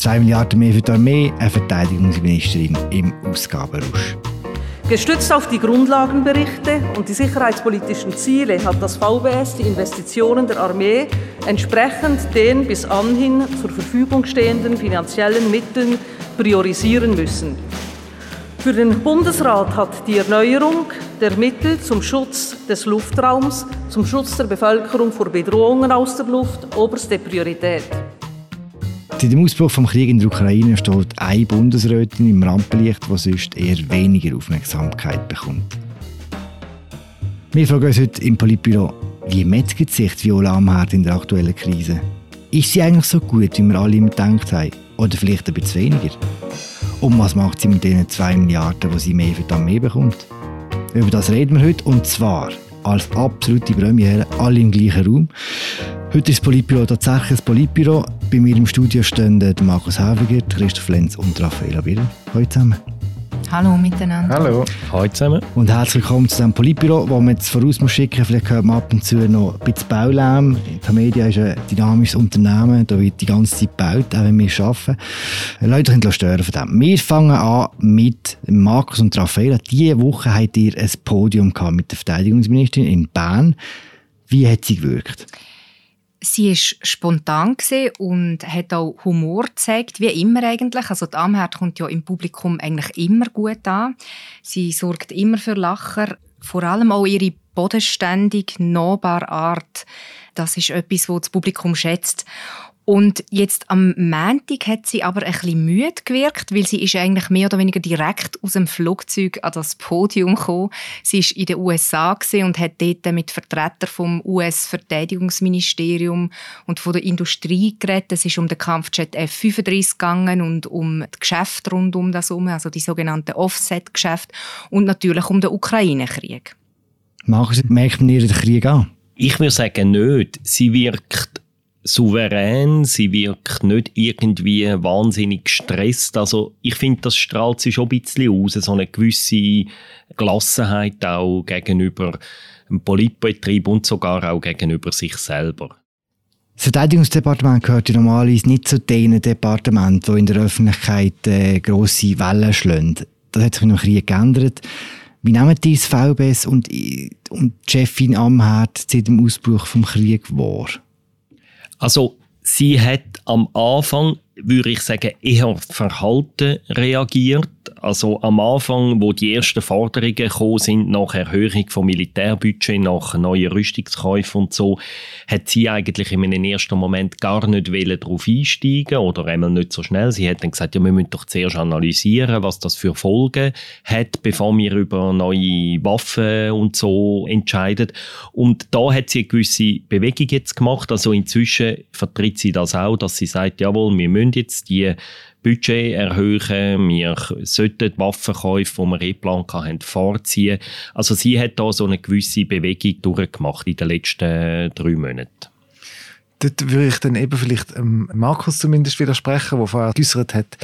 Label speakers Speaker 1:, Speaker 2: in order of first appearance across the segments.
Speaker 1: 2 Milliarden mehr für die Armee, eine Verteidigungsministerin im Ausgabenrausch.
Speaker 2: Gestützt auf die Grundlagenberichte und die sicherheitspolitischen Ziele hat das VBS die Investitionen der Armee entsprechend den bis anhin zur Verfügung stehenden finanziellen Mitteln priorisieren müssen. Für den Bundesrat hat die Erneuerung der Mittel zum Schutz des Luftraums, zum Schutz der Bevölkerung vor Bedrohungen aus der Luft oberste Priorität.
Speaker 1: Seit dem Ausbruch des Krieges in der Ukraine steht eine Bundesrätin im Rampenlicht, die sonst eher weniger Aufmerksamkeit bekommt. Wir fragen uns heute im Politbüro, wie metzgt sich Viola Amherd in der aktuellen Krise? Ist sie eigentlich so gut, wie wir alle immer gedacht haben? Oder vielleicht ein bisschen weniger? Und was macht sie mit den 2 Milliarden, die sie mehr für die Armee bekommt? Über das reden wir heute und zwar als absolute Premiere, alle im gleichen Raum. Heute ist das Politbüro tatsächlich ein Politbüro. Bei mir im Studio stehen Markus Häfiger, Christoph Lenz und Raffaella Birrer. Hallo zusammen.
Speaker 3: Hallo miteinander.
Speaker 4: Hallo.
Speaker 5: Hallo zusammen.
Speaker 1: Und herzlich willkommen zu diesem Politbüro, wo man jetzt voraus muss schicken, vielleicht hört man ab und zu noch ein bisschen Baulärm. Die Media ist ein dynamisches Unternehmen, da wird die ganze Zeit gebaut, auch wenn wir arbeiten. Leute können stören von dem. Wir fangen an mit Markus und Raffaella. Diese Woche habt ihr ein Podium gehabt mit der Verteidigungsministerin in Bern. Wie hat sie gewirkt?
Speaker 3: Sie ist spontan und hat auch Humor gezeigt, wie immer eigentlich. Also die Amherd kommt ja im Publikum eigentlich immer gut an. Sie sorgt immer für Lacher. Vor allem auch ihre bodenständig, nahbare Art. Das ist etwas, was das Publikum schätzt. Und jetzt am Montag hat sie aber ein bisschen müde gewirkt, weil sie ist eigentlich mehr oder weniger direkt aus dem Flugzeug an das Podium gekommen. Sie ist in den USA und hat dort mit Vertretern vom US-Verteidigungsministerium und von der Industrie geredet. Es ist um den Kampfjet F-35 gegangen und um das Geschäft rund um das herum, also die sogenannten Offset-Geschäfte und natürlich um den Ukraine-Krieg.
Speaker 1: Merkt man ihr den Krieg an?
Speaker 5: Ich würde sagen, nicht. Sie wirkt souverän, sie wirkt nicht irgendwie wahnsinnig gestresst. Also ich finde, das strahlt sie schon ein bisschen aus, so eine gewisse Gelassenheit auch gegenüber dem Politbetrieb und sogar auch gegenüber sich selber.
Speaker 1: Das Verteidigungsdepartement gehört ja normalerweise nicht zu den Departementen, die in der Öffentlichkeit äh, grosse Wellen schlagen. Das hat sich in dem Krieg geändert. Wie nehmen die das VBS und, und die Chefin Amherd seit dem Ausbruch des Krieges wahr?
Speaker 5: Also sie hat am Anfang, würde ich sagen, eher verhalten reagiert. Also am Anfang, wo die ersten Forderungen gekommen sind nach Erhöhung vom Militärbudget, nach neuen Rüstungskäufen und so, hat sie eigentlich in einem ersten Moment gar nicht darauf einsteigen oder einmal nicht so schnell. Sie hat dann gesagt, ja, wir müssen doch zuerst analysieren, was das für Folgen hat, bevor wir über neue Waffen und so entscheiden. Und da hat sie eine gewisse Bewegung jetzt gemacht. Also inzwischen vertritt sie das auch, dass sie sagt, jawohl, wir müssen jetzt die Budget erhöhen, wir sollten die Waffenkäufe, die wir eh geplant haben, vorziehen. Also sie hat da so eine gewisse Bewegung durchgemacht in den letzten drei Monaten.
Speaker 4: Dort würde ich dann eben vielleicht ähm, Markus zumindest widersprechen, der vorher geäußert hat,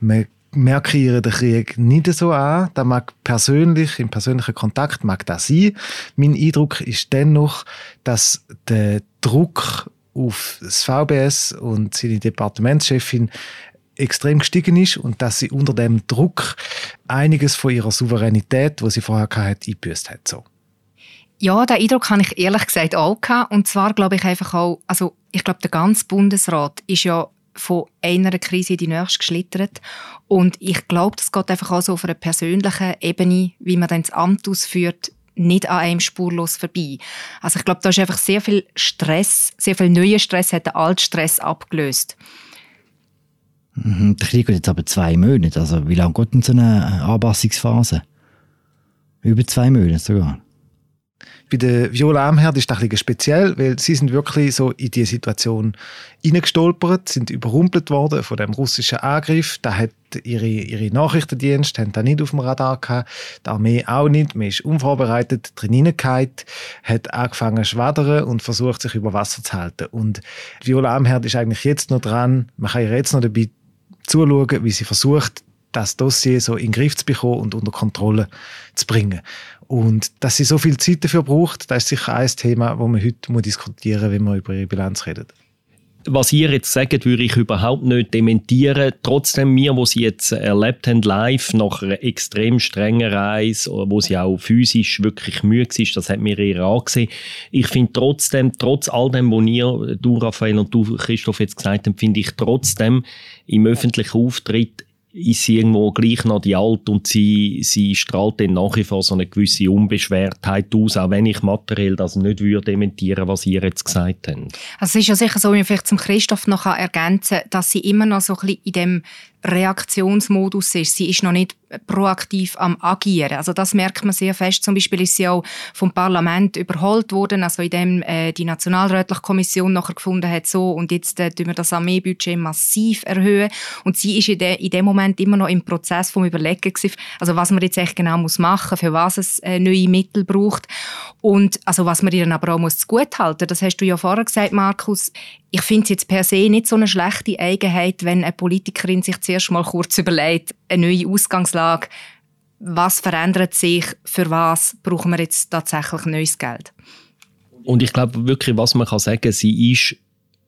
Speaker 4: man merke den Krieg nicht so an. Da mag persönlich, im persönlichen Kontakt mag das sein. Mein Eindruck ist dennoch, dass der Druck auf das VBS und seine Departementschefin extrem gestiegen ist und dass sie unter dem Druck einiges von ihrer Souveränität, wo sie vorher hatte, eingebüßt hat. So.
Speaker 3: Ja, den Eindruck habe ich ehrlich gesagt auch gehabt. Und zwar glaube ich einfach auch, also ich glaube, der ganze Bundesrat ist ja von einer Krise in die nächste geschlittert. Und ich glaube, das geht einfach auch so auf einer persönlichen Ebene, wie man dann das Amt ausführt, nicht an einem spurlos vorbei. Also ich glaube, da ist einfach sehr viel Stress, sehr viel neuer Stress hat den alten Stress abgelöst.
Speaker 1: Mhm, der Krieg geht jetzt aber zwei Monate. Also wie lange geht denn so eine Anpassungsphase? Über zwei Monate sogar.
Speaker 4: Bei der Viola Amherd ist das ein bisschen speziell, weil sie sind wirklich so in diese Situation hineingestolpert, sind überrumpelt worden von dem russischen Angriff. Da hat ihre, ihre Nachrichtendienste haben da nicht auf dem Radar gehabt, die Armee auch nicht. Man ist unvorbereitet drin hineingehauen, hat angefangen zu schwadern und versucht, sich über Wasser zu halten. Und Viola Amherd ist eigentlich jetzt noch dran, man kann ihr jetzt noch dabei zuschauen, wie sie versucht, das Dossier so in den Griff zu bekommen und unter Kontrolle zu bringen. Und dass sie so viel Zeit dafür braucht, das ist sicher ein Thema, das wir heute diskutieren muss, wenn wir über ihre Bilanz reden.
Speaker 5: was ihr jetzt sagt, würde ich überhaupt nicht dementieren. Trotzdem, wir, wo sie jetzt erlebt haben, live, nach einer extrem strengen Reise, wo sie auch physisch wirklich müde war, das hat mir ihr angesehen. Ich finde trotzdem, trotz all dem, was ihr, du Raphael und du Christoph jetzt gesagt habt, finde ich trotzdem im öffentlichen Auftritt ist sie irgendwo gleich noch die Alte und sie, sie strahlt dann nach wie vor so eine gewisse Unbeschwertheit aus, auch wenn ich materiell das nicht würde dementieren, was ihr jetzt gesagt habt.
Speaker 3: Also es ist ja sicher so, wie ich vielleicht zum Christoph noch ergänzen kann, dass sie immer noch so ein bisschen in dem Reaktionsmodus ist. Sie ist noch nicht proaktiv am Agieren. Also das merkt man sehr fest. Zum Beispiel ist sie auch vom Parlament überholt worden, also in dem äh, die Nationalrätliche Kommission nachher gefunden hat, so und jetzt äh, wir das Armeebudget massiv erhöhen. Und sie ist in, de, in dem Moment immer noch im Prozess vom Überlegen gewesen, also was man jetzt echt genau muss machen, für was es äh, neue Mittel braucht und also was man ihr aber auch muss gut halten. Das hast du ja vorher gesagt, Markus ich finde es jetzt per se nicht so eine schlechte Eigenheit, wenn eine Politikerin sich zuerst mal kurz überlegt, eine neue Ausgangslage, was verändert sich, für was brauchen wir jetzt tatsächlich neues Geld?
Speaker 5: Und ich glaube wirklich, was man kann sagen, sie ist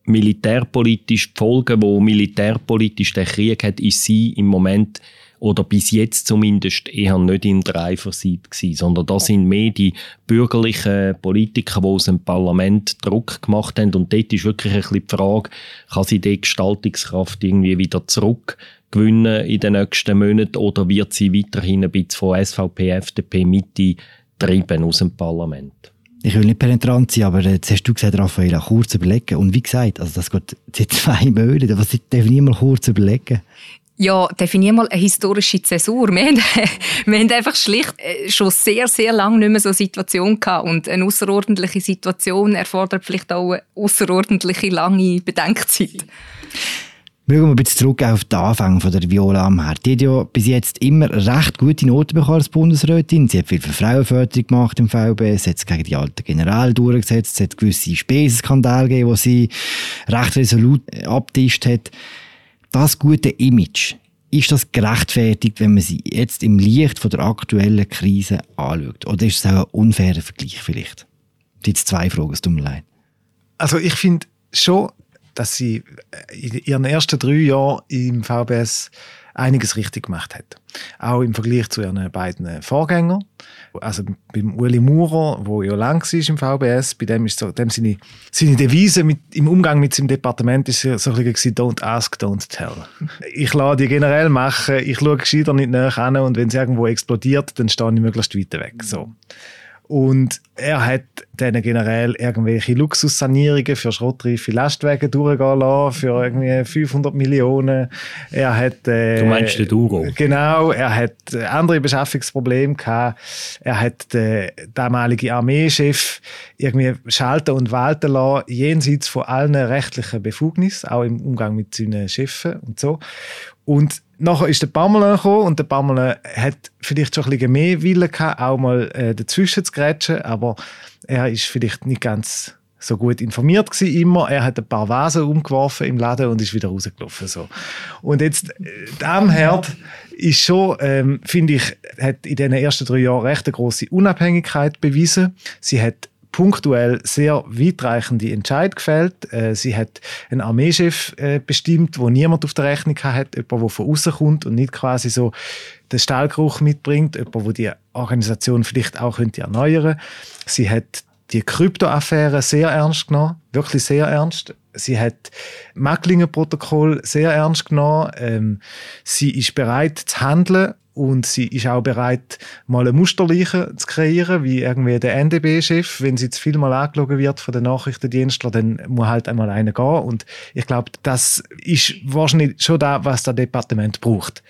Speaker 5: militärpolitisch, die Folge, wo militärpolitisch der Krieg hat, ist sie im Moment oder bis jetzt zumindest eher nicht in der Eifersucht gewesen, sondern da sind mehr die bürgerlichen Politiker, die aus dem Parlament Druck gemacht haben und dort ist wirklich ein die Frage, kann sie die Gestaltungskraft irgendwie wieder zurückgewinnen in den nächsten Monaten oder wird sie weiterhin ein bisschen von SVP, FDP Mitte treiben aus dem Parlament?
Speaker 1: Ich will nicht penetrant sein, aber jetzt hast du gesagt, Raphael, kurz überlegen. Und wie gesagt, also das geht seit zwei Monaten. Was definier mal kurz überlegen.
Speaker 3: Ja, definier mal eine historische Zäsur. Wir haben, wir haben einfach schlicht äh, schon sehr, sehr lange nicht mehr so eine Situation gehabt. Und eine außerordentliche Situation erfordert vielleicht auch eine außerordentliche lange Bedenkzeit.
Speaker 1: Schauen wir ein bisschen zurück auf den Anfang von der Viola Amherd. Die hat ja bis jetzt immer recht gute Noten bekommen als Bundesrätin. Sie hat viel für Frauenförderung gemacht im VBS, hat es gegen die alten Generäle durchgesetzt, es hat gewisse Spesenskandale gegeben, die sie recht resolut abtischt hat das gute Image, ist das gerechtfertigt, wenn man sie jetzt im Licht von der aktuellen Krise anschaut? Oder ist es auch ein unfairer Vergleich vielleicht? Jetzt zwei Fragen, es tut mir leid.
Speaker 4: Also ich finde schon, dass sie in ihren ersten drei Jahren im VBS einiges richtig gemacht hat. Auch im Vergleich zu ihren beiden Vorgängern. Also beim Uli Maurer, wo ja lang war im VBS, bei dem ist so, dem seine, seine Devise mit, im Umgang mit seinem Departement ist so ein bisschen «Don't ask, don't tell». Ich lasse die generell machen, ich schaue gescheiter nicht näher an und wenn es irgendwo explodiert, dann stehe ich möglichst weit weg. So. Und er hat dann generell irgendwelche Luxussanierungen für schrottreife Lastwagen durchgehen lassen, für irgendwie 500 Millionen. Er hat,
Speaker 5: äh, du meinst den Duro?
Speaker 4: Genau, er hat andere Beschaffungsprobleme gehabt. Er hat den damaligen Armeechef irgendwie schalten und walten lassen, jenseits von allen rechtlichen Befugnissen, auch im Umgang mit seinen Chefen und so. Und nachher ist der Pamela gekommen und der Pamela hat vielleicht schon ein bisschen mehr Willen gehabt, auch mal äh, dazwischen zu grätschen, aber er ist vielleicht nicht ganz so gut informiert gewesen, immer. Er hat ein paar Vasen umgeworfen im Laden und ist wieder rausgelaufen. So. Und jetzt, äh, Damherd ist schon, ähm, finde ich, hat in den ersten drei Jahren recht eine grosse Unabhängigkeit bewiesen. Sie hat punktuell sehr weitreichende Entscheid gefällt. Äh, sie hat einen Armeechef äh, bestimmt, wo niemand auf der Rechnung hat, jemand, der von außen kommt und nicht quasi so den Stahlgeruch mitbringt, jemand, der die Organisation vielleicht auch könnte erneuern. Sie hat die Kryptoaffäre sehr ernst genommen, wirklich sehr ernst. Sie hat Macklinger-Protokoll sehr ernst genommen. Ähm, sie ist bereit zu handeln und sie ist auch bereit, mal eine Musterleiche zu kreieren, wie irgendwie der NDB-Chef. Wenn sie zu viel mal angelogen wird von den Nachrichtendienstlern, dann muss halt einmal einer gehen. Und ich glaube, das ist wahrscheinlich schon da, was das Departement braucht.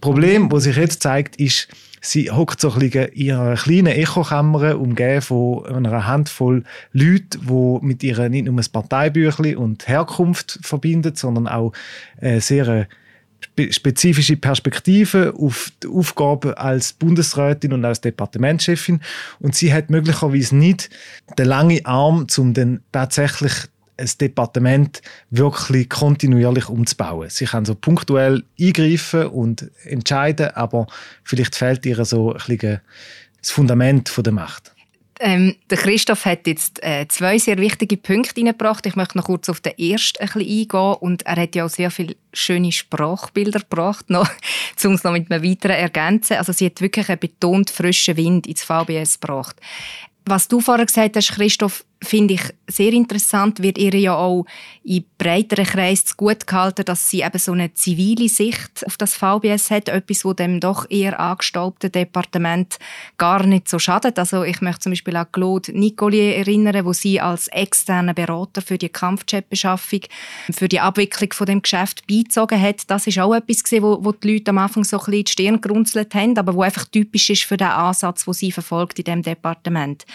Speaker 4: Problem, das sich jetzt zeigt, ist, sie hockt so ein bisschen in ihrer kleinen Echokammer, umgeben von einer Handvoll Leuten, die mit ihr nicht nur ein Parteibüchlein und Herkunft verbinden, sondern auch äh, sehr spezifische Perspektive auf die Aufgabe als Bundesrätin und als Departementschefin und sie hat möglicherweise nicht den langen Arm, um dann tatsächlich ein Departement wirklich kontinuierlich umzubauen. Sie kann so punktuell eingreifen und entscheiden, aber vielleicht fehlt ihr so ein bisschen das Fundament der Macht
Speaker 3: Ähm, der Christoph hat jetzt äh, zwei sehr wichtige Punkte hineingebracht. Ich möchte noch kurz auf den ersten ein bisschen eingehen. Und er hat ja auch sehr viele schöne Sprachbilder gebracht, noch, um es noch mit einem weiteren ergänzen. Also sie hat wirklich einen betont frischen Wind ins VBS gebracht. Was du vorher gesagt hast, Christoph, finde ich sehr interessant, wird ihr ja auch in breiteren Kreisen gut gehalten, dass sie eben so eine zivile Sicht auf das VBS hat, etwas, wo dem doch eher angestaubten Departement gar nicht so schadet. Also ich möchte zum Beispiel an Claude Nicolier erinnern, wo sie als externer Berater für die Kampfjetbeschaffung, für die Abwicklung von dem Geschäft beizogen hat. Das ist auch etwas gewesen, wo, wo die Leute am Anfang so ein bisschen die Stirn gerunzelt haben, aber wo einfach typisch ist für den Ansatz, wo sie verfolgt in dem Departement.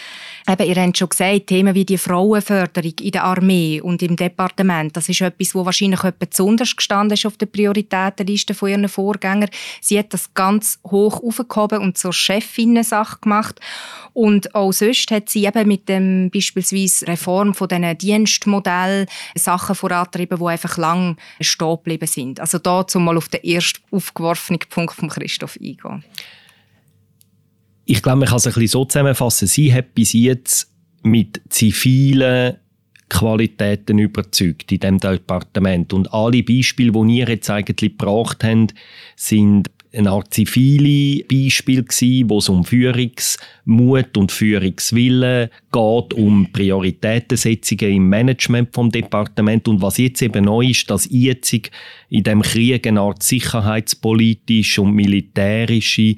Speaker 3: Eben, ihr habt schon gesagt, Themen Themen wie die Frauenförderung in der Armee und im Departement, das ist etwas, wo wahrscheinlich etwas besonders gestanden ist auf der Prioritätenliste von ihren Vorgängern. Sie hat das ganz hoch aufgehoben und zur Chefinnen-Sache gemacht. Und auch sonst hat sie eben mit dem beispielsweise Reform von diesen Dienstmodellen Sachen vorantrieben, die einfach lang stehen geblieben sind. Also da zum mal auf den ersten aufgeworfenen Punkt von Christoph eingehen.
Speaker 5: Ich glaube, man kann es ein bisschen so zusammenfassen. Sie hat bis jetzt mit zivilen Qualitäten überzeugt in dem Departement. Und alle Beispiele, die ihr jetzt eigentlich gebracht habt, sind eine Art zivile Beispiel gsi, wo es um Führungsmut und Führungswille geht, um Prioritätensetzungen im Management vom Departement und was jetzt eben neu ist, dass jetzt in dem Krieg eine Art sicherheitspolitische und militärische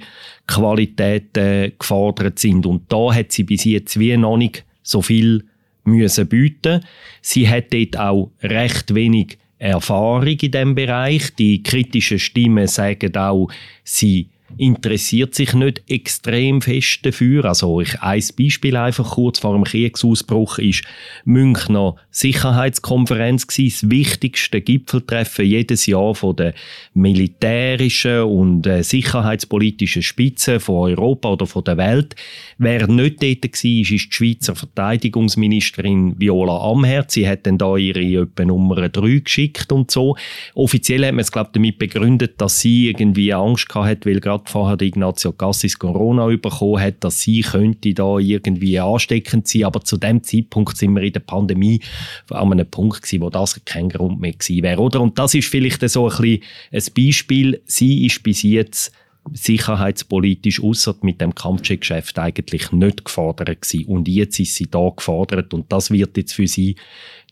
Speaker 5: Qualitäten gefordert sind und da hat sie bis jetzt wie noch nicht so viel müssen bieten. Sie hat dort auch recht wenig Erfahrung in dem Bereich. Die kritischen Stimmen sagen auch, sie interessiert sich nicht extrem fest dafür. Also ich, ein Beispiel einfach kurz vor dem Kriegsausbruch ist Münchner Sicherheitskonferenz gewesen, das wichtigste Gipfeltreffen jedes Jahr von der militärischen und äh, sicherheitspolitischen Spitze von Europa oder von der Welt. Wer nicht dort war, ist die Schweizer Verteidigungsministerin Viola Amherd. Sie hat dann da ihre etwa Nummer 3 geschickt und so. Offiziell hat man es, glaube damit begründet, dass sie irgendwie Angst gehabt hat, weil gerade vorher Ignazio Cassis Corona bekommen hat, dass sie könnte da irgendwie ansteckend sein. Aber zu dem Zeitpunkt sind wir in der Pandemie an einem Punkt gewesen, wo das kein Grund mehr gewesen wäre, oder? Und das ist vielleicht so ein ein Beispiel. Sie ist bis jetzt sicherheitspolitisch außer mit dem Kampfjet-Geschäft eigentlich nicht gefordert gewesen. Und jetzt ist sie da gefordert und das wird jetzt für sie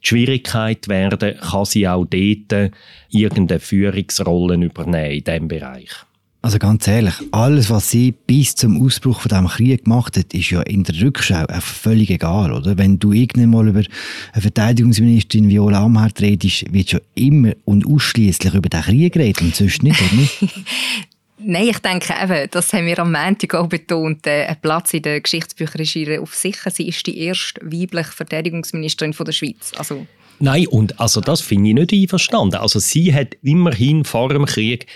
Speaker 5: die Schwierigkeit werden, kann sie auch dort irgendeine Führungsrolle übernehmen in diesem Bereich.
Speaker 1: Also ganz ehrlich, alles, was sie bis zum Ausbruch von diesem Krieg gemacht hat, ist ja in der Rückschau völlig egal, oder? Wenn du irgendwann mal über eine Verteidigungsministerin Viola Amherd redest, wird ja immer und ausschließlich über den Krieg reden und sonst nicht, oder nicht?
Speaker 3: Nein, ich denke eben, das haben wir am Montag auch betont, äh, ein Platz in der Geschichtsbücher ist ihr auf sicher. Sie ist die erste weibliche Verteidigungsministerin von der Schweiz. Also
Speaker 5: Nein, und also das finde ich nicht einverstanden. Also sie hat immerhin vor dem Krieg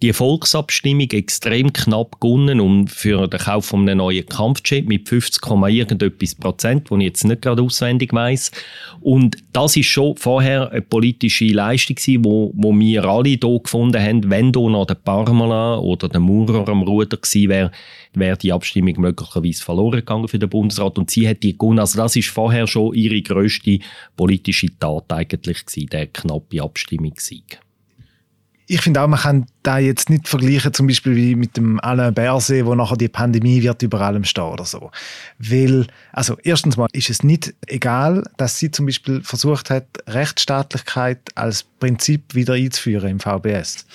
Speaker 5: die Volksabstimmung extrem knapp gewonnen und für den Kauf von einem neuen Kampfjet mit 50, irgendetwas Prozent, wo ich jetzt nicht gerade auswendig weiß. Und das ist schon vorher eine politische Leistung gewesen, wo, wo wir alle hier gefunden haben, wenn da noch der Parmala oder der Maurer am Ruder gewesen wäre, wäre die Abstimmung möglicherweise verloren gegangen für den Bundesrat und sie hat die gewonnen. Also das ist vorher schon ihre grösste politische Tat eigentlich gewesen, der knappe Abstimmungssieg
Speaker 4: ich finde auch, man kann da jetzt nicht vergleichen, zum Beispiel wie mit dem Alain Berset, wo nachher die Pandemie wird über allem stehen oder so. Weil, also erstens mal ist es nicht egal, dass sie zum Beispiel versucht hat, Rechtsstaatlichkeit als Prinzip wieder einzuführen im VBS.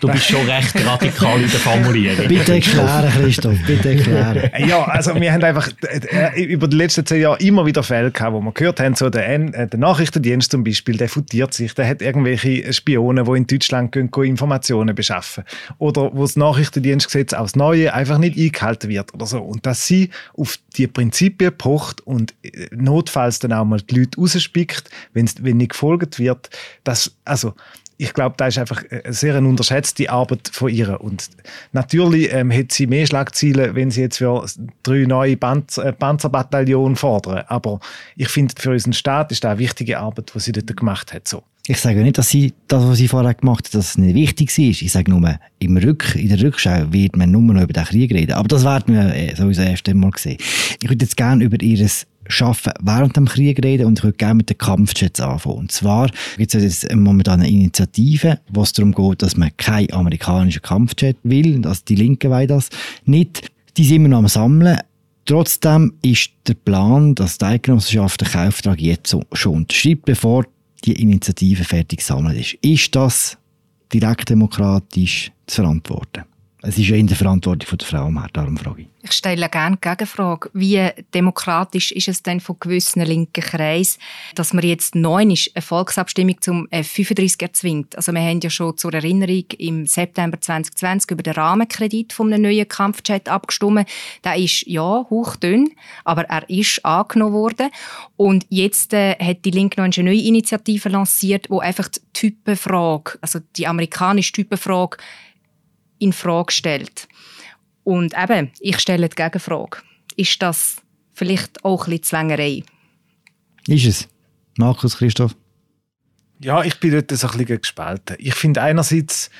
Speaker 5: du bist schon recht radikal in der Formulierung.
Speaker 1: Bitte erklären, Christoph, bitte erklären.
Speaker 4: ja, also wir haben einfach äh, über die letzten zehn Jahre immer wieder Fälle gehabt, wo wir gehört haben, so der, äh, der Nachrichtendienst zum Beispiel, der futiert sich, der hat irgendwelche Spione, die in Deutschland gehen, gehen Informationen beschaffen. Oder wo das Nachrichtendienstgesetz aus Neue einfach nicht eingehalten wird oder so. Und dass sie auf die Prinzipien pocht und äh, notfalls dann auch mal die Leute rausspickt, wenn wenn nicht gefolgt wird, das, also, ich glaube, da ist einfach eine sehr unterschätzte Arbeit von ihr. Und natürlich ähm, hat sie mehr Schlagziele, wenn sie jetzt für drei neue Panzer, äh, fordern. Aber ich finde, für unseren Staat ist das eine wichtige Arbeit, die sie dort gemacht hat. So.
Speaker 1: Ich sage nicht, dass sie das, was sie vorher gemacht hat, dass es nicht wichtig war. Ich sage nur, im Rück, in der Rückschau wird man nur noch über den Krieg reden. Aber das werden wir äh, sowieso erst einmal sehen. Ich würde jetzt gerne über ihr Schaffen während dem Krieg reden und ich würde gerne mit den Kampfjets anfangen. Und zwar gibt es jetzt momentan eine Initiative, wo es darum geht, dass man keinen amerikanischen Kampfjet will, dass die Linken wollen das nicht. Die sind immer noch am Sammeln. Trotzdem ist der Plan, dass die Eidgenossenschaft den Kauftrag jetzt schon unterschreibt, bevor die Initiative fertig gesammelt ist. Ist das direkt demokratisch zu verantworten? Es ist ja in der Verantwortung der Frau, darum frage ich.
Speaker 3: Ich stelle gerne die Gegenfrage. Wie demokratisch ist es denn von gewissen linken Kreisen, dass man jetzt neun eine Volksabstimmung zum F-35 erzwingt? Also wir haben ja schon zur Erinnerung im September 2020 über den Rahmenkredit einem neuen Kampfjet abgestimmt. Der ist ja hochdünn, aber er ist angenommen worden. Und jetzt äh, hat die Linke noch eine neue Initiative lanciert, wo einfach die Typenfrage, also die amerikanische Typenfrage in Frage stellt. Und eben, ich stelle die Gegenfrage. Ist das vielleicht auch ein bisschen Zwängerei?
Speaker 1: Ist es. Markus, Christoph?
Speaker 4: Ja, ich bin dort so ein bisschen gespalten. Ich finde einerseits,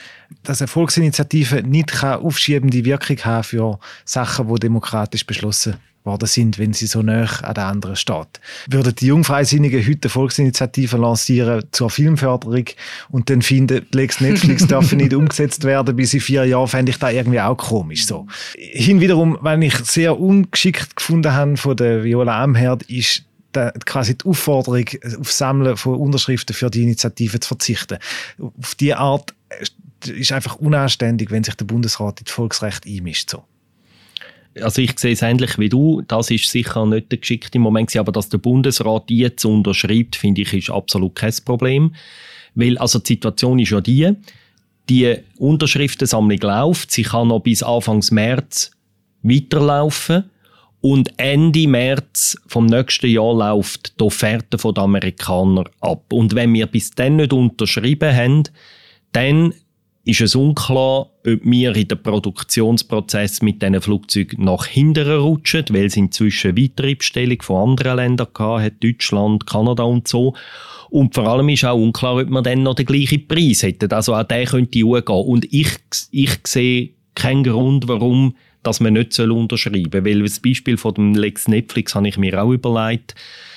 Speaker 4: dass eine Volksinitiative nicht aufschiebende Wirkung haben für Sachen, die demokratisch beschlossen worden sind, wenn sie so nah an der anderen steht. Würden die Jungfreisinnigen heute eine Volksinitiative lancieren zur Filmförderung und dann finden, die Lex Netflix dürfen nicht umgesetzt werden bis in vier Jahren, fände ich da irgendwie auch komisch so. Hinwiederum, wenn ich sehr ungeschickt gefunden habe von der Viola Amherd, ist quasi die Aufforderung auf Sammeln von Unterschriften für die Initiative zu verzichten. Auf diese Art ist einfach unanständig, wenn sich der Bundesrat in das Volksrecht einmischt. So
Speaker 5: also ich sehe es ähnlich wie du. Das ist sicher nicht der geschickte Moment, aber dass der Bundesrat jetzt unterschreibt, finde ich, ist absolut kein Problem. Weil, also die Situation ist ja die, die Unterschriftensammlung läuft, sie kann noch bis Anfang März weiterlaufen und Ende März vom nächsten Jahr läuft die Offerte der Amerikaner ab. Und wenn wir bis dann nicht unterschrieben haben, dann ist es unklar, ob wir in den Produktionsprozess mit diesen Flugzeugen nach hinten rutschen, weil es inzwischen weitere Bestellungen von anderen Ländern hat, Deutschland, Kanada und so. Und vor allem ist auch unklar, ob wir dann noch den gleichen Preis hätten. Also auch der könnte hochgehen. Und ich, ich sehe keinen Grund, warum dass man nicht unterschreiben soll. Weil das Beispiel von dem Lex Netflix habe ich mir auch überlegt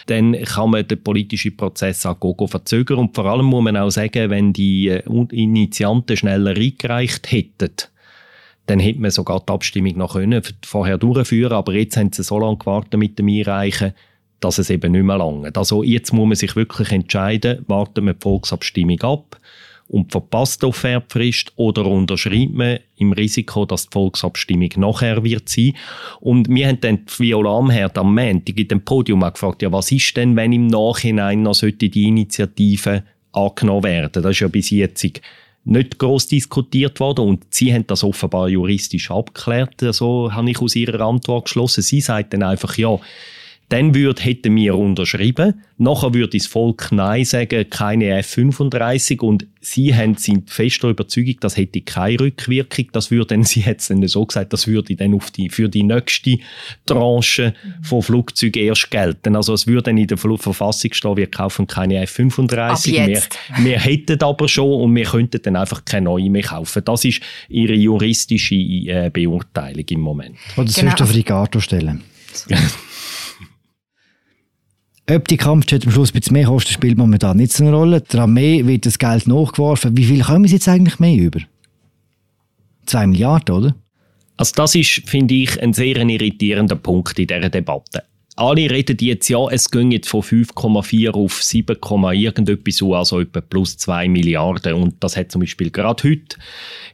Speaker 5: dann kann man den politischen Prozess auch go verzögern. Und vor allem muss man auch sagen, wenn die äh, Initianten schneller eingereicht hätten, dann hätte man sogar die Abstimmung noch können, vorher durchführen aber jetzt haben sie so lange gewartet mit dem Einreichen, dass es eben nicht mehr lange. Also jetzt muss man sich wirklich entscheiden, warten wir die Volksabstimmung ab und verpasst die Offertfrist oder unterschreibt man im Risiko, dass die Volksabstimmung nachher wird sein. Und wir haben dann Viola Amherd am Montag in dem Podium gefragt, ja, was ist denn, wenn im Nachhinein noch sollte die Initiative angenommen werden? Das ist ja bis jetzt nicht groß diskutiert worden und sie haben das offenbar juristisch abgeklärt, so habe ich aus ihrer Antwort geschlossen. Sie sagt dann einfach, ja, dann würd, hätten wir unterschrieben. Nachher würde das Volk Nein sagen, keine F-35 und sie haben, sind fest der Überzeugung, das hätte keine Rückwirkung. Das würde dann, sie hat es dann so gesagt, das würde dann auf die, für die nächste Tranche von Flugzeugen erst gelten. Also es würde dann in der Verfassung stehen, wir kaufen keine F-35. Wir, wir hätten aber schon und wir könnten dann einfach keine neue mehr kaufen. Das ist ihre juristische äh, Beurteilung im Moment.
Speaker 1: Oder das genau. du auf Ricardo stellen. Ob die Kampfjets am Schluss ein bisschen mehr kosten, spielt momentan nicht so eine Rolle. Der Armee wird das Geld nachgeworfen. Wie viel kommen sie jetzt eigentlich mehr über? Zwei Milliarden, oder?
Speaker 5: Also das ist, finde ich, ein sehr irritierender Punkt in dieser Debatte alle reden jetzt, ja, es jetzt von 5,4 auf 7, irgendetwas so, also etwa plus 2 Milliarden. Und das hat zum Beispiel gerade heute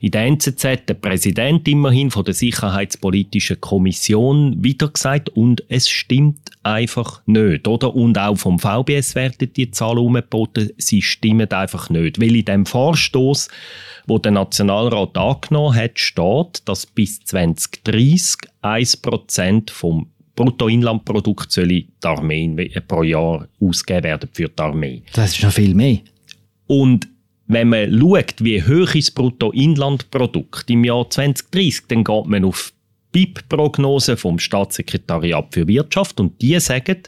Speaker 5: in der NZZ der Präsident immerhin von der Sicherheitspolitischen Kommission wieder gesagt. Und es stimmt einfach nicht, oder? Und auch vom VBS werden die Zahlen umgeboten, sie stimmen einfach nicht. Weil in dem Vorstoß, wo der Nationalrat angenommen hat, steht, dass bis 2030 1% vom Bruttoinlandprodukt soll die Armee pro Jahr ausgegeben werden für die Armee.
Speaker 1: Das ist noch viel mehr.
Speaker 5: Und wenn man schaut, wie hoch ist das Bruttoinlandprodukt im Jahr 2030, dann geht man auf BIP-Prognose vom Staatssekretariat für Wirtschaft und die sagen,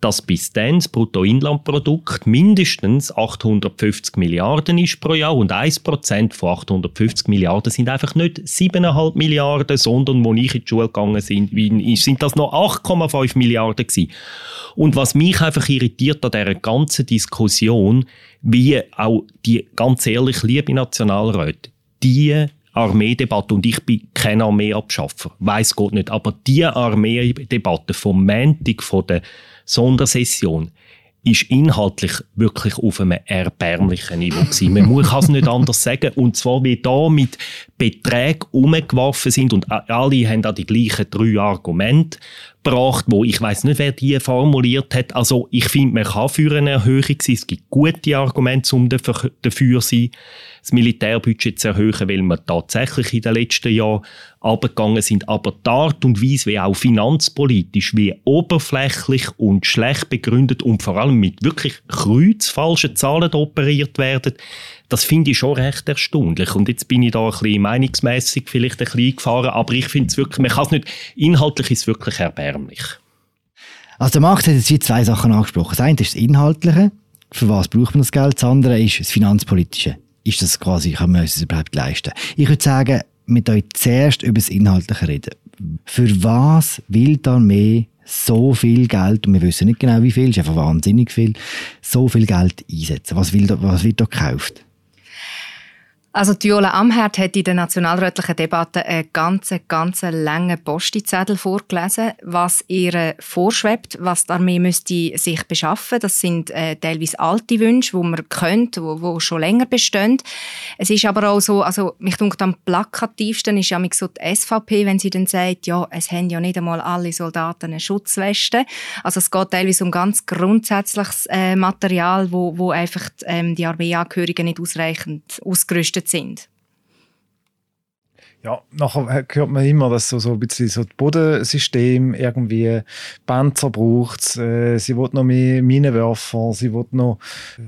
Speaker 5: dass bis dann das Bruttoinlandprodukt mindestens 850 Milliarden ist pro Jahr und 1% von 850 Milliarden sind einfach nicht 7,5 Milliarden, sondern, wo ich in die Schule gegangen bin, sind das noch 8,5 Milliarden gewesen. Und was mich einfach irritiert an dieser ganzen Diskussion, wie auch die, ganz ehrlich, liebe Nationalräte, die Armeedebatte, und ich bin kein Armeeabschaffer, weiß Gott nicht, aber die Armeedebatte vom Montag von der Sondersession ist inhaltlich wirklich auf einem erbärmlichen Niveau gewesen. Man kann es nicht anders sagen. Und zwar, wie da mit Beträgen umgeworfen sind und alle haben da die gleichen drei Argumente gebracht, wo ich weiß nicht, wer die formuliert hat. Also ich finde, man kann für eine Erhöhung sein. Es gibt gute Argumente, um dafür zu sein, das Militärbudget zu erhöhen, weil wir tatsächlich in den letzten Jahren abgegangen sind. Aber die Art und Weise, wie auch finanzpolitisch, wie oberflächlich und schlecht begründet und vor allem mit wirklich kreuzfalschen Zahlen operiert werden, das finde ich schon recht erstaunlich. Und jetzt bin ich da ein bisschen meinungsmässig vielleicht ein bisschen gefahren, aber ich finde es wirklich, man kann es nicht, inhaltlich ist es wirklich erbärmlich.
Speaker 1: Also der Markt hat jetzt hier zwei Sachen angesprochen. Das eine ist das Inhaltliche, für was braucht man das Geld, das andere ist das Finanzpolitische. Ist das quasi, kann man es überhaupt leisten? Ich würde sagen, mit euch zuerst über das Inhaltliche reden. Für was will die Armee so viel Geld, und wir wissen nicht genau wie viel, ist einfach wahnsinnig viel, so viel Geld einsetzen? Was, will da, was wird da gekauft?
Speaker 3: Also Viola Amherd hat in der nationalrätlichen Debatte einen ganz, ganz langen Postizettel vorgelesen, was ihr vorschwebt, was die Armee müsste sich beschaffen. Das sind äh, teilweise alte Wünsche, die man könnte, wo, wo schon länger bestehen. Es ist aber auch so, also mich denkt am plakativsten ist ja so die SVP, wenn sie dann sagt, ja, es haben ja nicht einmal alle Soldaten eine Schutzweste. Also es geht teilweise um ganz grundsätzliches äh, Material, wo, wo einfach ähm, die Armeeangehörigen nicht ausreichend ausgerüstet geflüchtet sind.
Speaker 4: Ja, nachher hört man immer, dass so, so ein bisschen so das Bodensystem irgendwie Panzer braucht. Äh, sie will noch mehr Minenwerfer, sie will noch,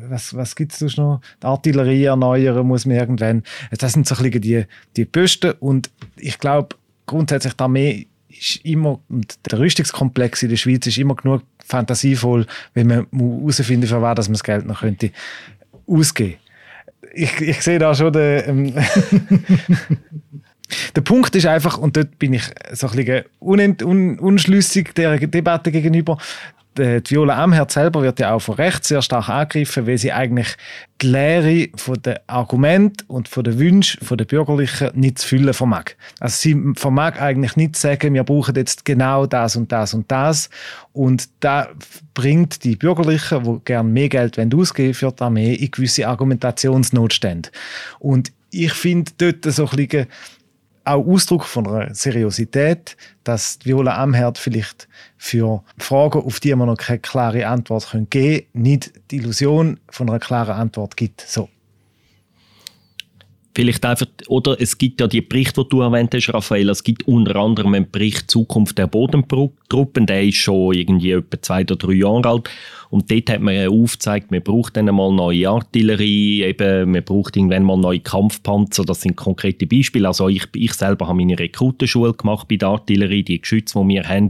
Speaker 4: was, was gibt es noch? Die Artillerie erneuern muss man irgendwann. Das sind so ein bisschen die, die Posten und ich glaube, grundsätzlich die Armee ist immer, und der Rüstungskomplex in der Schweiz ist immer genug fantasievoll, wenn man herausfinden für was man das Geld noch könnte ausgeben ich, ich sehe da schon den. Ähm, der Punkt ist einfach, und dort bin ich so ein bisschen un, un, unschlüssig der Debatte gegenüber, die Viola Amherd selber wird ja auch von rechts sehr stark angegriffen, weil sie eigentlich die Lehre von den Argumenten und von den Wünschen der Bürgerlichen nicht zu füllen vermag. Also sie vermag eigentlich nicht zu sagen, wir brauchen jetzt genau das und das und das. Und da bringt die Bürgerlichen, die gerne mehr Geld ausgeben für die Armee, in gewisse Argumentationsnotstände. Und ich finde dort so ein bisschen auch Ausdruck von einer Seriosität, dass Viola Amherd vielleicht für Fragen, auf die man noch keine klare Antwort geben können, nicht die Illusion von einer klaren Antwort gibt. So.
Speaker 5: Vielleicht einfach, oder es gibt ja die Berichte, die du erwähnt hast, Raphael, es gibt unter anderem einen Bericht Zukunft der Bodentruppen, der ist schon irgendwie etwa zwei oder drei Jahre alt. Und dort hat man aufgezeigt, man braucht dann mal neue Artillerie, eben, man braucht irgendwann mal neue Kampfpanzer, das sind konkrete Beispiele. Also ich, ich selber habe meine Rekrutenschule gemacht bei der Artillerie, die Geschütze, die wir haben,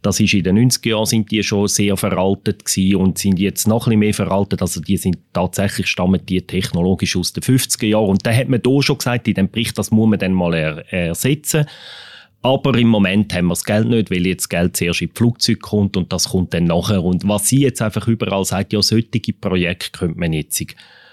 Speaker 5: das ist in den 90er Jahren sind die schon sehr veraltet gewesen und sind jetzt noch ein bisschen mehr veraltet, also die sind tatsächlich, stammen die technologisch aus den 50er Jahren. Und da hat man da schon gesagt, in dem Bericht, das muss man dann mal er, ersetzen. Aber im Moment haben wir das Geld nicht, weil jetzt das Geld zuerst in die Flugzeuge kommt und das kommt dann nachher. Und was sie jetzt einfach überall sagt, ja, solche Projekte könnte man jetzt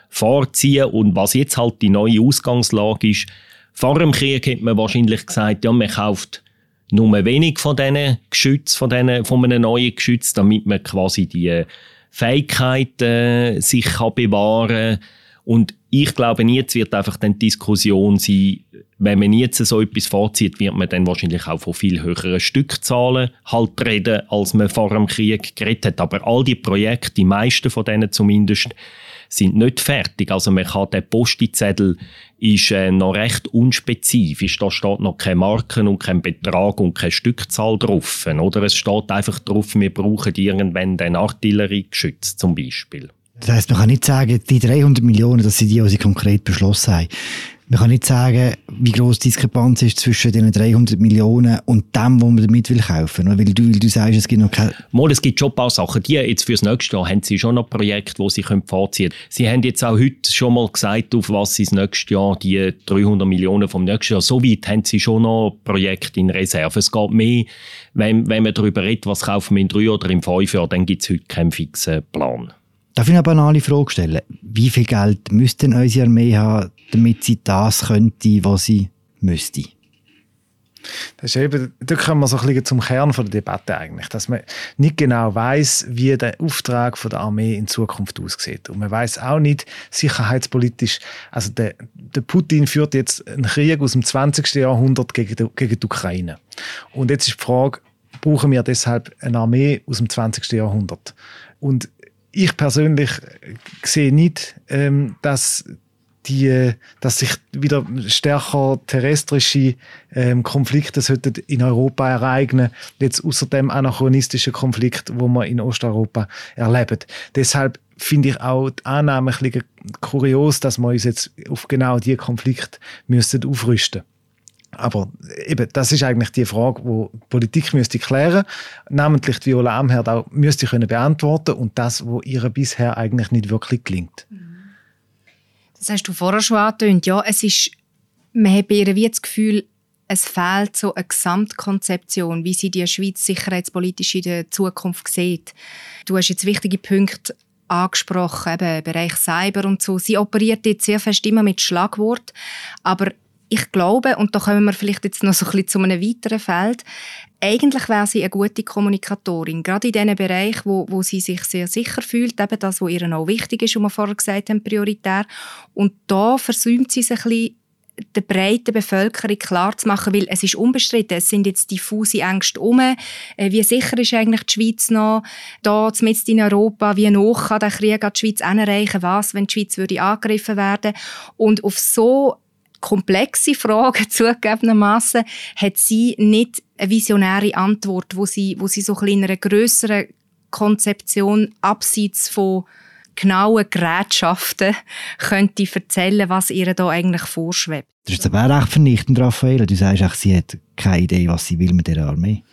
Speaker 5: vorziehen. Und was jetzt halt die neue Ausgangslage ist, vor dem Krieg hat man wahrscheinlich gesagt, ja, man kauft nur wenig von diesen Geschützen, von, diesen, von einem neuen Geschütz, damit man quasi die Fähigkeiten äh, sich kann bewahren kann. Und ich glaube, jetzt wird einfach dann die Diskussion sein, wenn man jetzt so etwas vorzieht, wird man dann wahrscheinlich auch von viel höheren Stückzahlen halt reden, als man vor dem Krieg geredet hat. Aber all die Projekte, die meisten von denen zumindest, sind nicht fertig. Also man kann, der Postizettel ist äh, noch recht unspezifisch. Da steht noch keine Marken und kein Betrag und keine Stückzahl drauf. Oder es steht einfach drauf, wir brauchen irgendwann den Artilleriegeschütz zum Beispiel.
Speaker 1: Das heisst, man kann nicht sagen, die 300 Millionen, das sind die, die sie konkret beschlossen haben Man kann nicht sagen, wie groß die Diskrepanz ist zwischen den 300 Millionen und dem, was man damit will kaufen will. Weil du, weil du sagst, es gibt noch keine...
Speaker 5: Mal, es gibt schon ein paar Sachen. Die jetzt fürs nächste Jahr haben sie schon noch Projekte, die sie vorziehen können. Sie haben jetzt auch heute schon mal gesagt, auf was sie das nächste Jahr, die 300 Millionen vom nächsten Jahr, so weit haben sie schon noch Projekte in Reserve. Es geht mehr, wenn, wenn man darüber redet, was kaufen wir in drei oder in fünf Jahren, dann gibt es heute keinen fixen Plan.
Speaker 1: Darf ich eine banale Frage stellen? Wie viel Geld müsste denn unsere Armee haben, damit sie das könnte, was sie müsste?
Speaker 4: Das ist eben, da kommen wir so ein bisschen zum Kern der Debatte eigentlich, dass man nicht genau weiß, wie der Auftrag der Armee in Zukunft aussieht. Und man weiß auch nicht sicherheitspolitisch, also der, der Putin führt jetzt einen Krieg aus dem 20. Jahrhundert gegen die, gegen die Ukraine. Und jetzt ist die Frage, brauchen wir deshalb eine Armee aus dem 20. Jahrhundert? Und ich persönlich sehe nicht, ähm, dass die, dass sich wieder stärker terrestrische ähm, Konflikte sollten in Europa ereignen, jetzt außer dem anachronistischen Konflikt, wo wir in Osteuropa erleben. Deshalb finde ich auch die Annahme ein bisschen kurios, dass wir uns jetzt auf genau diese Konflikte müssen aufrüsten müssen. Aber eben, das ist eigentlich die Frage, die, die Politik müsste klären, namentlich die Viola Amherd auch müsste können beantworten und das, wo ihr bisher eigentlich nicht wirklich gelingt.
Speaker 3: Das hast du vorher schon angetönt. Ja, es ist, man hat bei ihr wie das Gefühl, es fehlt so eine Gesamtkonzeption, wie sie die Schweiz sicherheitspolitisch in der Zukunft sieht. Du hast jetzt wichtige Punkte angesprochen, eben Bereich Cyber und so. Sie operiert jetzt sehr fest immer mit Schlagwort, aber ich glaube, und da kommen wir vielleicht jetzt noch so ein bisschen zu einem weiteren Feld, eigentlich wäre sie eine gute Kommunikatorin, gerade in diesen Bereichen, wo, wo sie sich sehr sicher fühlt, eben das, was ihr auch wichtig ist, was wir vorher gesagt haben, prioritär. Und da versäumt sie sich ein bisschen, der breiten Bevölkerung klarzumachen, weil es ist unbestritten, es sind jetzt diffuse Ängste um. Äh, wie sicher ist eigentlich die Schweiz noch da, mitten in Europa? Wie noch kann der Krieg an die Schweiz erreichen? Was, wenn die Schweiz würde angegriffen werden? Und auf so komplexe Fragen zugegebenermaßen hat sie nicht eine visionäre Antwort, wo sie, wo sie so in einer größeren Konzeption abseits von genauen Gerätschaften könnte erzählen, was ihr da eigentlich vorschwebt.
Speaker 1: Das ist aber auch recht vernichtend, Raphael. Du sagst auch, sie hat keine Idee, was sie will mit dieser Armee.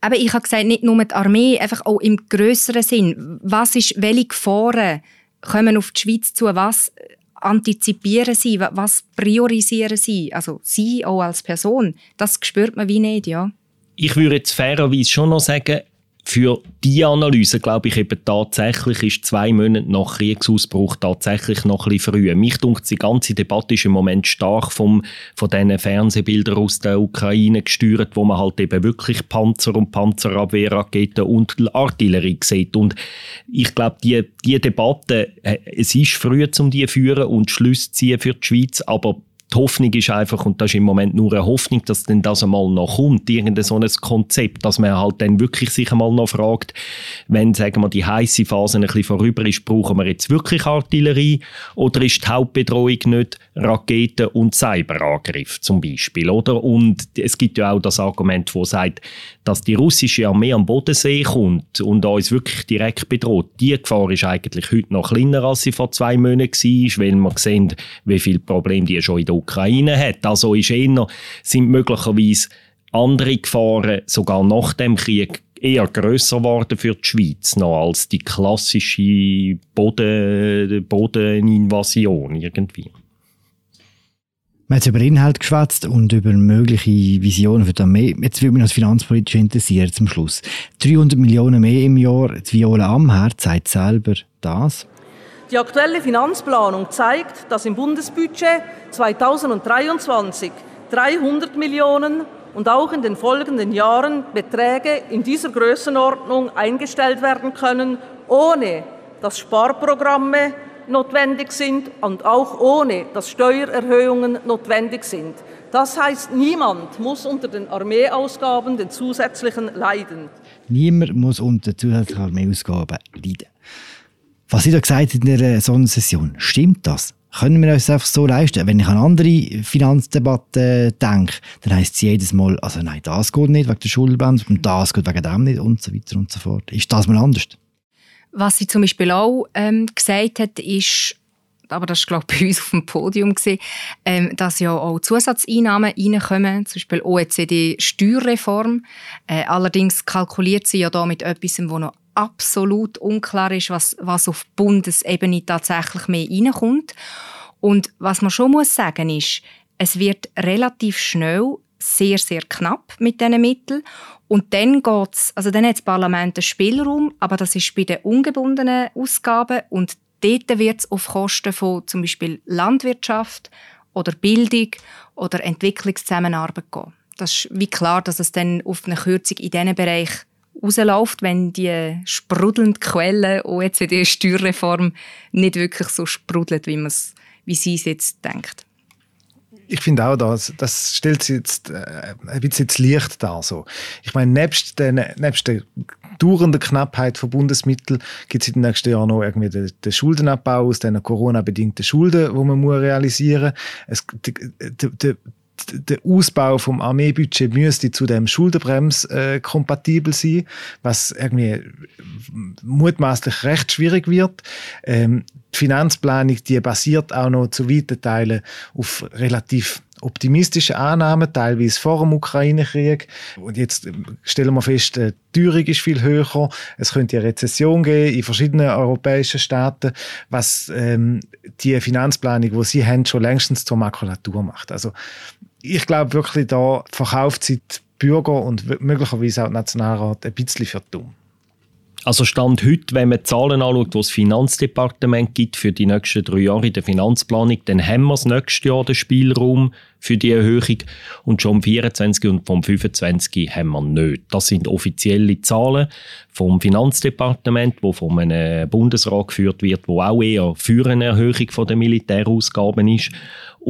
Speaker 3: Aber ich habe gesagt, nicht nur die Armee, einfach auch im größeren Sinn. Was ist, welche Gefahren kommen auf die Schweiz zu? Was antizipieren sie, was priorisieren sie, also sie auch als Person, das spürt man wie nicht, ja.
Speaker 5: Ich würde jetzt fairerweise schon noch sagen, für die Analyse glaube ich eben tatsächlich ist zwei Monate nach Kriegsausbruch tatsächlich noch ein bisschen früh. Mich dunkt die ganze Debatte ist im Moment stark vom, von diesen Fernsehbildern aus der Ukraine gesteuert, wo man halt eben wirklich Panzer und Panzerabwehrraketen und Artillerie sieht. Und ich glaube, die, die Debatte, äh, es ist früh, um die zu führen und Schlüsse ziehen für die Schweiz, aber die Hoffnung ist einfach, und das ist im Moment nur eine Hoffnung, dass denn das einmal noch kommt, irgendein so ein Konzept, dass man halt dann wirklich sich einmal noch fragt, wenn, sagen wir, die heiße Phase ein bisschen vorüber ist, brauchen wir jetzt wirklich Artillerie oder ist die Hauptbedrohung nicht Raketen und Cyberangriff zum Beispiel, oder? Und es gibt ja auch das Argument, wo sagt, dass die russische Armee am Bodensee kommt und uns wirklich direkt bedroht. Die Gefahr ist eigentlich heute noch kleiner, als sie vor zwei Monaten war, weil wir sehen, wie viele Probleme die schon in der Ukraine hat. Also ist eher, sind möglicherweise andere Gefahren sogar nach dem Krieg eher grösser geworden für die Schweiz noch als die klassische Boden, Bodeninvasion irgendwie.
Speaker 1: Wir haben über Inhalt geschwätzt und über mögliche Visionen für die Armee. Jetzt würde mich das finanzpolitisch interessieren zum Schluss. 300 Millionen mehr im Jahr. Die Viola Amherd sagt selber das.
Speaker 2: Die aktuelle Finanzplanung zeigt, dass im Bundesbudget 2023 300 Millionen und auch in den folgenden Jahren Beträge in dieser Größenordnung eingestellt werden können, ohne dass Sparprogramme notwendig sind und auch ohne dass Steuererhöhungen notwendig sind. Das heißt, niemand muss unter den Armeeausgaben den zusätzlichen leiden.
Speaker 1: Niemand muss unter zusätzlichen Armeeausgaben leiden. Was Sie da gesagt in der Sonnensession, stimmt das? Können wir uns einfach so leisten? Wenn ich an andere Finanzdebatten denke, dann heisst es jedes Mal, also nein, das geht nicht wegen der Schuldenbremse und das geht wegen dem nicht und so weiter und so fort. Ist das mal anders?
Speaker 3: Was sie zum Beispiel auch ähm, gesagt hat, ist, aber das war, glaube ich, bei uns auf dem Podium, ähm, dass ja auch Zusatzeinnahmen reinkommen, zum Beispiel OECD-Steuerreform. Äh, allerdings kalkuliert sie ja da mit etwas, wo noch absolut unklar ist, was, was auf Bundesebene tatsächlich mehr reinkommt. Und was man schon muss sagen ist, es wird relativ schnell sehr, sehr knapp mit diesen Mitteln. Und dann geht's, also dann hat das Parlament einen Spielraum, aber das ist bei den ungebundenen Ausgaben und dort wird es auf Kosten von zum Beispiel Landwirtschaft oder Bildung oder Entwicklungszusammenarbeit gehen. Das ist wie klar, dass es dann auf eine Kürzung in diesem Bereich rausläuft, wenn die sprudelnde Quelle OECD-Steuerreform nicht wirklich so sprudelt, wie, wie sie es jetzt denkt
Speaker 4: ich finde auch, das, das stellt sich jetzt äh, ein bisschen ins Licht dar. So. Ich meine, nebst, den, nebst der dauernden Knappheit von Bundesmitteln gibt es in den nächsten Jahren noch irgendwie den, den Schuldenabbau aus den Corona-bedingten Schulden, die man muss realisieren muss. Der, Ausbau vom Armeebudget müsste zu dem Schuldenbrems äh, kompatibel sein, was irgendwie mutmaßlich recht schwierig wird. Ähm, die Finanzplanung, die basiert auch noch zu weiten Teilen auf relativ optimistischen Annahmen, teilweise vor dem Ukraine-Krieg. Und jetzt ähm, stellen wir fest, die Teuerung ist viel höher. Es könnte eine Rezession geben in verschiedenen europäischen Staaten, was ähm, die Finanzplanung, die sie haben, schon längstens zur Makulatur macht. Also ich glaube wirklich, da verkauft sie die Bürger und möglicherweise auch die Nationalrat ein bisschen für dumm.
Speaker 5: Also Stand heute, wenn man die Zahlen anschaut, die das Finanzdepartement gibt für die nächsten drei Jahre in der Finanzplanung, dann haben wir das nächste Jahr den Spielraum für die Erhöhung und schon vom 24 und vom 25 haben wir nicht. Das sind offizielle Zahlen vom Finanzdepartement, wo vom einem Bundesrat geführt wird, wo auch eher für eine Erhöhung der Militärausgaben ist.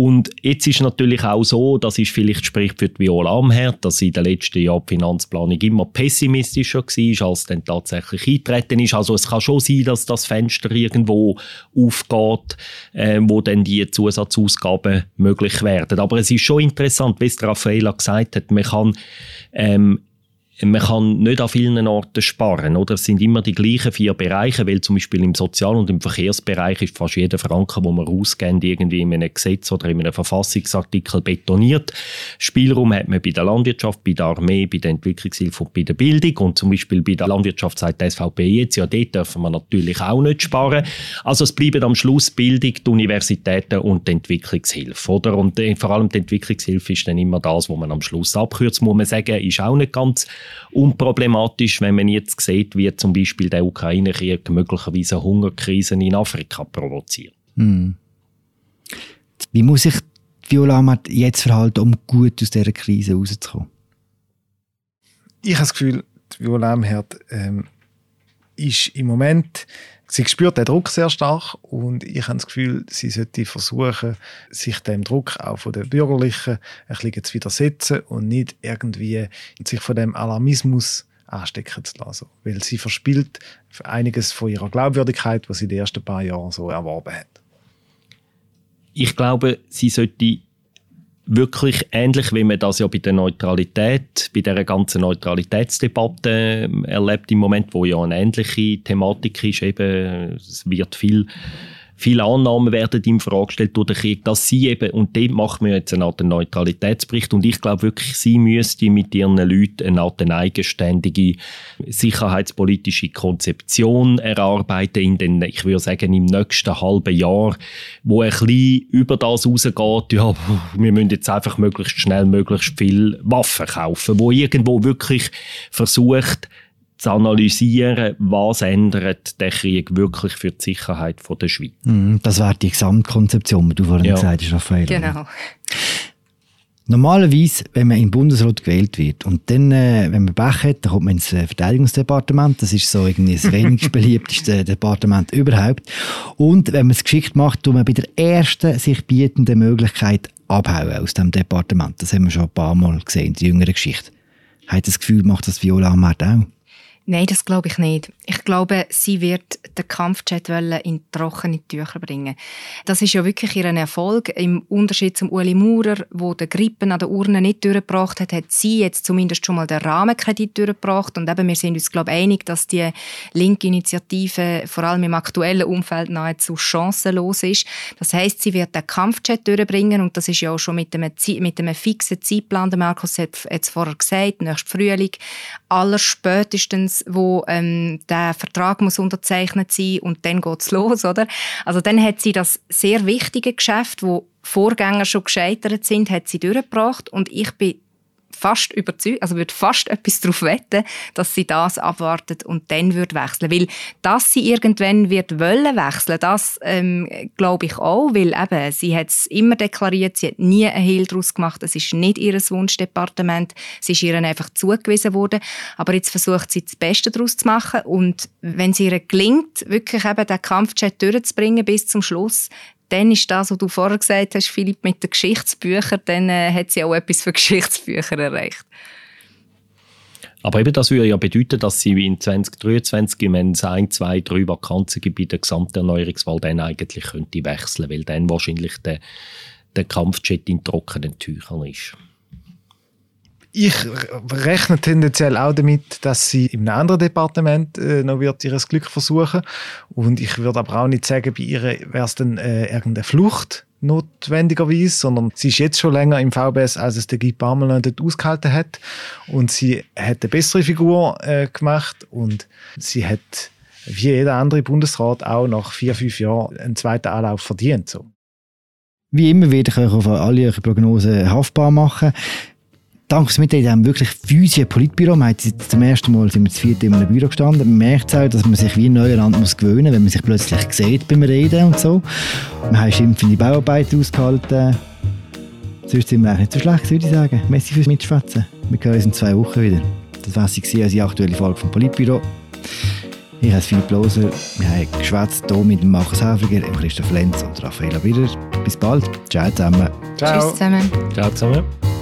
Speaker 5: Und jetzt ist natürlich auch so, das ist vielleicht spricht für die Viola Amherd, dass sie in den letzten Jahren die Finanzplanung immer pessimistischer war, als dann tatsächlich eintreten ist. Also es kann schon sein, dass das Fenster irgendwo aufgeht, äh, wo dann die Zusatzausgaben möglich werden. Aber es ist schon interessant, wie es Raffaella gesagt hat, man kann ähm, man kann nicht an vielen Orten sparen. Oder? Es sind immer die gleichen vier Bereiche, weil zum Beispiel im Sozial- und im Verkehrsbereich ist fast jeder Franken, wo man rausgeben, irgendwie in einem Gesetz oder in einem Verfassungsartikel betoniert. Spielraum hat man bei der Landwirtschaft, bei der Armee, bei der Entwicklungshilfe und bei der Bildung. Und zum Beispiel bei der Landwirtschaft sagt die SVP jetzt, ja, dort dürfen wir natürlich auch nicht sparen. Also es bleiben am Schluss Bildung, die Universitäten und die Entwicklungshilfe. Oder? Und äh, vor allem die Entwicklungshilfe ist dann immer das, wo man am Schluss abkürzt, muss man sagen, ist auch nicht ganz unproblematisch, wenn man jetzt sieht, wie zum Beispiel der Ukraine-Krieg möglicherweise Hungerkrisen in Afrika provoziert. Hm.
Speaker 1: Wie muss sich Viola Amart jetzt verhalten, um gut aus dieser Krise rauszukommen?
Speaker 4: Ich habe das Gefühl, Viola Amherd ähm, ist im Moment sie spürt den Druck sehr stark und ich habe das Gefühl, sie sollte versuchen, sich dem Druck auch von den Bürgerlichen ein bisschen zu widersetzen und nicht irgendwie sich von dem Alarmismus anstecken zu lassen. Weil sie verspielt einiges von ihrer Glaubwürdigkeit, was sie in den ersten paar Jahren so erworben hat.
Speaker 5: Ich glaube, sie sollte wirklich ähnlich, wie man das ja bei der Neutralität, bei der ganzen Neutralitätsdebatte ähm, erlebt im Moment, wo ja eine ähnliche Thematik ist, eben, es wird viel viele Annahmen werden ihm vorgestellt durch den Krieg, dass sie eben, und dem macht man jetzt eine Art Neutralitätsbericht, und ich glaube wirklich, sie müsste mit ihren Leuten eine Art eigenständige sicherheitspolitische Konzeption erarbeiten in den, ich würde sagen, im nächsten halben Jahr, wo ein bisschen über das rausgeht, ja, wir müssen jetzt einfach möglichst schnell möglichst viel Waffen kaufen, wo irgendwo wirklich versucht, zu analysieren, was ändert der Krieg wirklich für die Sicherheit von der Schweiz.
Speaker 1: Mm, das wäre die Gesamtkonzeption, die du vorhin ja. gesagt hast, Raphael.
Speaker 3: Genau.
Speaker 1: Normalerweise, wenn man im Bundesrat gewählt wird und dann, äh, wenn man Pech hat, dann kommt man ins äh, Verteidigungsdepartement. Das ist so irgendwie das wenigst beliebteste Departement überhaupt. Und wenn man es geschickt macht, tut man bei der ersten sich bietenden Möglichkeit abhauen aus dem Departement. Das haben wir schon ein paar Mal gesehen in der jüngeren Geschichte. Hat das Gefühl, macht das Viola Amart auch?
Speaker 3: Nein, das glaube ich nicht. Ich glaube, sie wird den Kampfchat in trockene Tücher bringen. Das ist ja wirklich ihr Erfolg. Im Unterschied zum Uli Maurer, wo der Grippen an der Urne nicht durchgebracht hat, hat sie jetzt zumindest schon mal den Rahmenkredit durchgebracht. Und eben, wir sind uns, glaube ich, einig, dass die linke Initiative vor allem im aktuellen Umfeld nahezu chancenlos ist. Das heißt, sie wird den Kampfchat durchbringen und das ist ja auch schon mit einem, mit einem fixen Zeitplan, der Markus hat es vorher gesagt, nächstes Frühling, allerspätestens wo ähm, der Vertrag muss unterzeichnet sein und dann geht's los, oder? Also dann hat sie das sehr wichtige Geschäft, wo Vorgänger schon gescheitert sind, hat sie durchgebracht und ich bin fast überzeugt, also würde fast etwas darauf wetten, dass sie das abwartet und dann wird wechseln. Weil, dass sie irgendwann wird wollen wechseln, das ähm, glaube ich auch, weil eben, sie hat es immer deklariert, sie hat nie einen Hehl daraus gemacht, es ist nicht ihr Wunschdepartement, es ist ihr einfach zugewiesen worden, aber jetzt versucht sie das Beste daraus zu machen und wenn es ihr gelingt, wirklich eben den Kampfchat durchzubringen bis zum Schluss, dann ist das, was du vorher gesagt hast, Philipp, mit den Geschichtsbüchern, dann äh, hat sie auch etwas für Geschichtsbücher erreicht.
Speaker 5: Aber eben das würde ja bedeuten, dass sie in 2023, wenn es ein, zwei, drei Vakanzen gibt bei der Gesamterneuerungswahl, dann eigentlich könnte wechseln, weil dann wahrscheinlich der, der Kampfjet in trockenen Tüchern ist
Speaker 4: ich rechne tendenziell auch damit, dass sie im anderen Departement äh, noch wird ihr Glück versuchen und ich würde aber auch nicht sagen, bei ihr wäre es dann äh, irgendeine Flucht notwendigerweise, sondern sie ist jetzt schon länger im VBS, als es der Guy Parmelin dort ausgehalten hat und sie hat eine bessere Figur äh, gemacht und sie hat wie jeder andere Bundesrat auch nach vier, fünf Jahren einen zweiten Anlauf verdient. So.
Speaker 1: Wie immer werde ich euch auf alle eure Prognosen haftbar machen dank des Mitteilungen haben wir wirklich physische Politbüro. Wir haben zum ersten Mal sind wir zu viert in einem Büro gestanden. Man merkt auch, dass man sich wie ein Neuland muss gewöhnen wenn man sich plötzlich sieht beim Reden und so. Wir haben schimpfende Bauarbeiten ausgehalten. Sonst sind wir eigentlich nicht so schlecht, würde ich sagen. Merci fürs Mitschwätzen. Wir hören uns in zwei Wochen wieder. Das war sie als die aktuelle Folge vom Politbüro. Ich heiße Philipp Loser. Wir haben geschwätzt hier mit Markus Häfiger, Christoph Lenz und Raffaella Biller. Bis bald. Ciao zusammen.
Speaker 3: Ciao. Tschüss zusammen.
Speaker 5: Ciao zusammen.